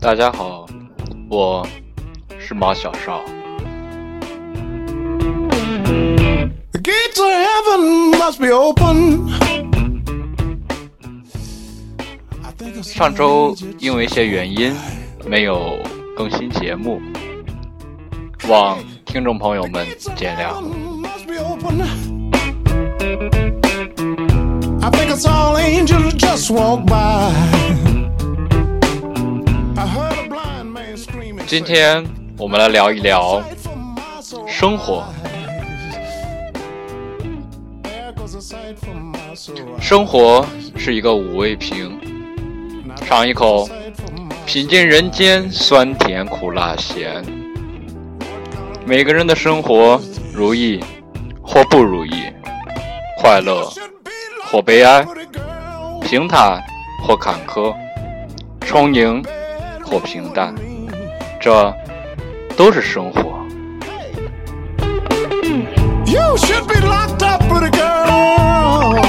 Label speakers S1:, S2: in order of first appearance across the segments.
S1: 大家好，我是马小少。上周因为一些原因没有更新节目，望听众朋友们见谅。今天我们来聊一聊生活。生活是一个五味瓶，尝一口，品尽人间酸甜苦辣咸。每个人的生活如意或不如意，快乐或悲哀，平坦或坎坷，充盈或平淡，这都是生活。
S2: you should be locked up with a girl.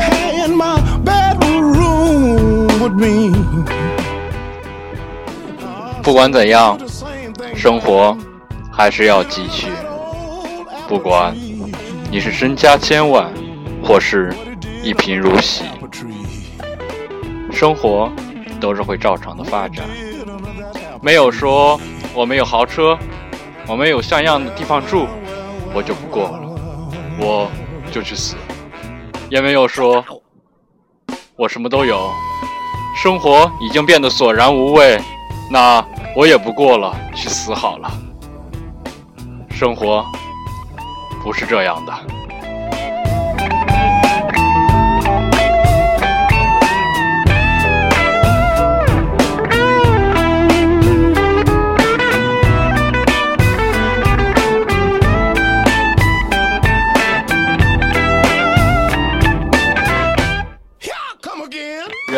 S2: Hey in my bedroom with me.
S1: 不管怎样生活还是要继续。不管你是身家千万或是一贫如洗生活都是会照常的发展。没有说我没有豪车我没有像样的地方住我就不过了，我就去死。也没有说我什么都有，生活已经变得索然无味，那我也不过了，去死好了。生活不是这样的。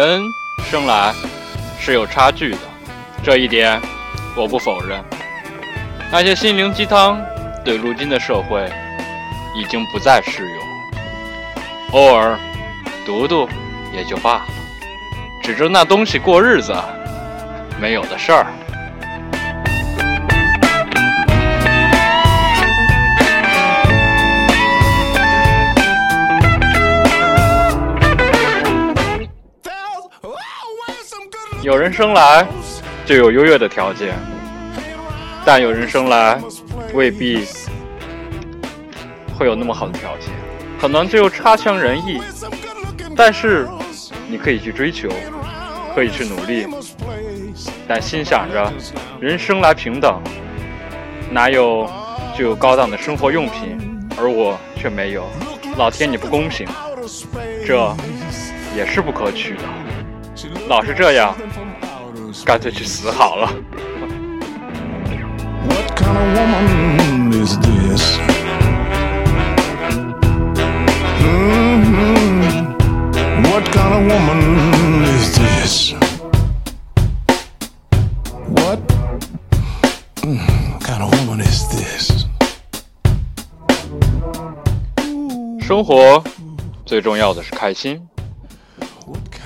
S1: 人生来是有差距的，这一点我不否认。那些心灵鸡汤对如今的社会已经不再适用，偶尔读读也就罢了，指着那东西过日子，没有的事儿。有人生来就有优越的条件，但有人生来未必会有那么好的条件，可能就差强人意。但是你可以去追求，可以去努力，但心想着人生来平等，哪有就有高档的生活用品，而我却没有，老天你不公平，这也是不可取的。老是这样，干脆去死好了。
S2: What kind of woman is this? hmm What kind of woman is this? What mm, kind of woman is this?
S1: 生活最重要的是开心。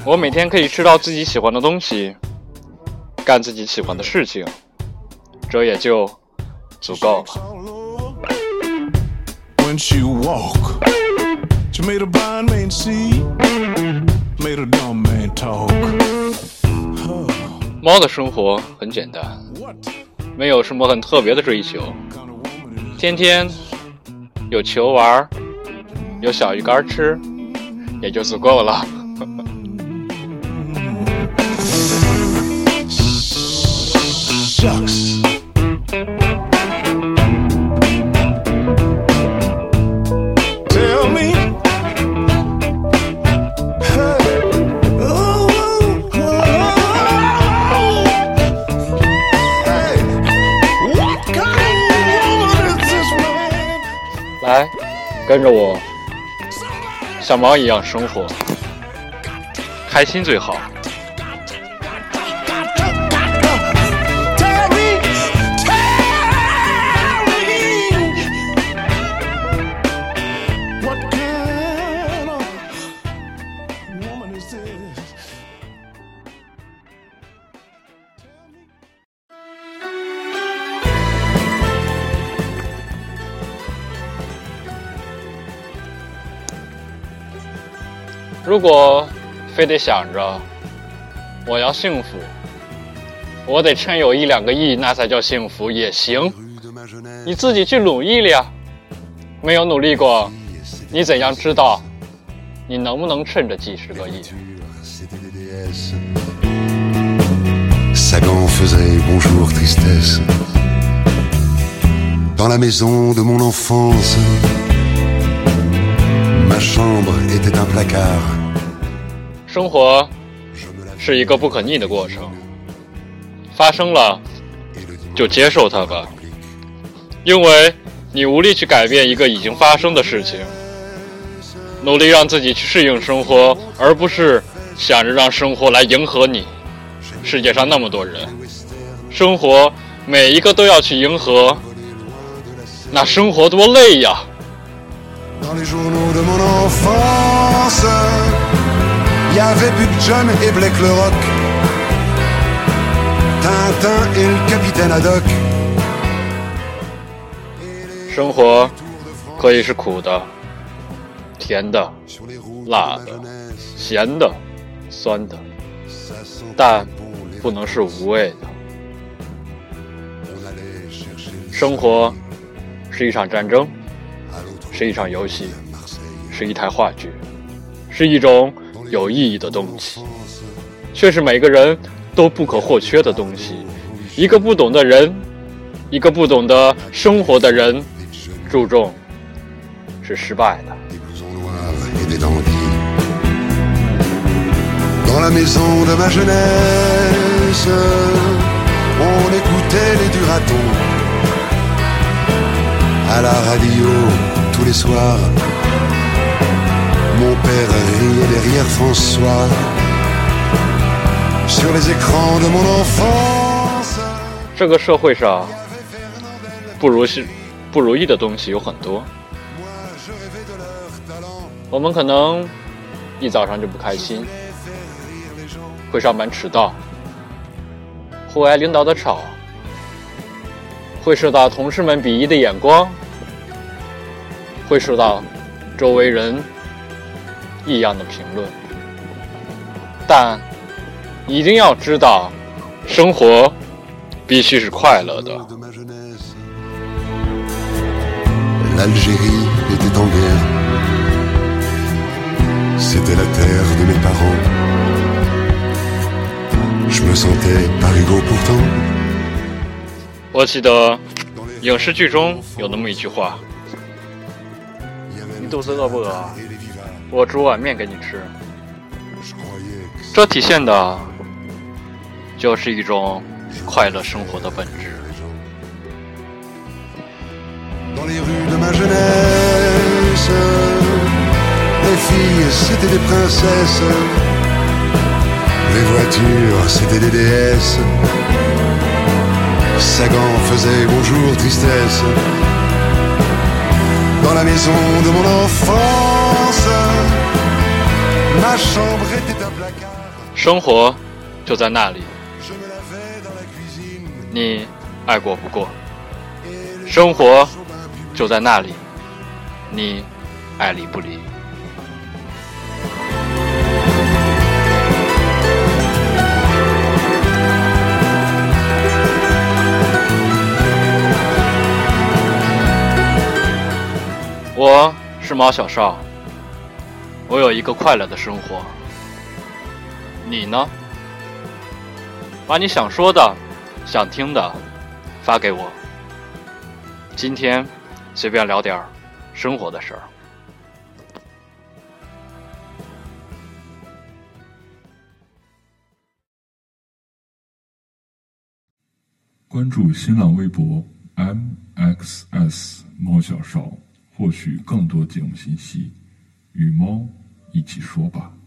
S1: 我每天可以吃到自己喜欢的东西，干自己喜欢的事情，这也就足够了。猫的生活很简单，没有什么很特别的追求天天有球玩，有小鱼干吃，也就足够了。
S2: Shucks? Tell me. Hey. Oh, oh, ooh, Hey. What kind of mess this man?
S1: 来，跟着我像猫一样生活，开心最好。如果非得想着我要幸福，我得趁有一两个亿，那才叫幸福也行。你自己去努力了呀，没有努力过，你怎样知道你能不能趁着几十个亿
S3: ？C'était des déesses. Sagan faisait bonjour tristesse. Dans la maison de mon enfance,
S1: 生活是一个不可逆的过程，发生了就接受它吧，因为你无力去改变一个已经发生的事情。努力让自己去适应生活，而不是想着让生活来迎合你。世界上那么多人，生活每一个都要去迎合，那生活多累呀！
S3: Dans les journaux de mon enfance, il y avait Buck John et Blake le Rock, Tintin et le capitaine Haddock.
S1: 生活可以是苦的、甜的、辣的咸的、酸的，但不能是无味的。生活是一场战争是一场游戏是一台话剧是一种有意义的东西。却是每个人都不可或缺的东西一个不懂的人一个不懂得生活的人注重是失败的。
S3: Don't sow do tous les soirs, mon père riait derrière François. Sur les écrans de mon enfance,
S1: 这个社会上不如是不如意的东西有很多
S3: ，moi je rêvais de leur talent.
S1: 我们可能一早上就不开心
S3: ，Faire rire les gens.
S1: 会上班迟到，会挨领导的吵，会受到同事们鄙夷的眼光，会受到周围人异样的评论。但一定要知道，生活必须是快乐的。
S3: de ma jeunesse. L'Algérie était en guerre. C'était la terre de mes parents. Je me sentais pas égaux pourtant.
S1: 我记得影视剧中有那么一句话
S3: il y avait：“
S1: 肚子饿不饿啊？我煮碗面给你吃。”这体现的就是一种快乐生活的本质。
S3: Dans les rues de ma jeunesse, les filles c'était des princesses. Les voitures c'était des déesses. Sagan faisait bonjour tristesse. Dans la maison de mon enfance, ma chambre était un placard.
S1: 生活就在那里.你爱过不过；生活就在那里，你爱理不理。我是毛小少，我有一个快乐的生活。你呢？把你想说的、想听的发给我。今天随便聊点儿生活的事儿。
S4: 关注新浪微博 mxs 猫小少，获取更多节目信息。与猫一起说吧。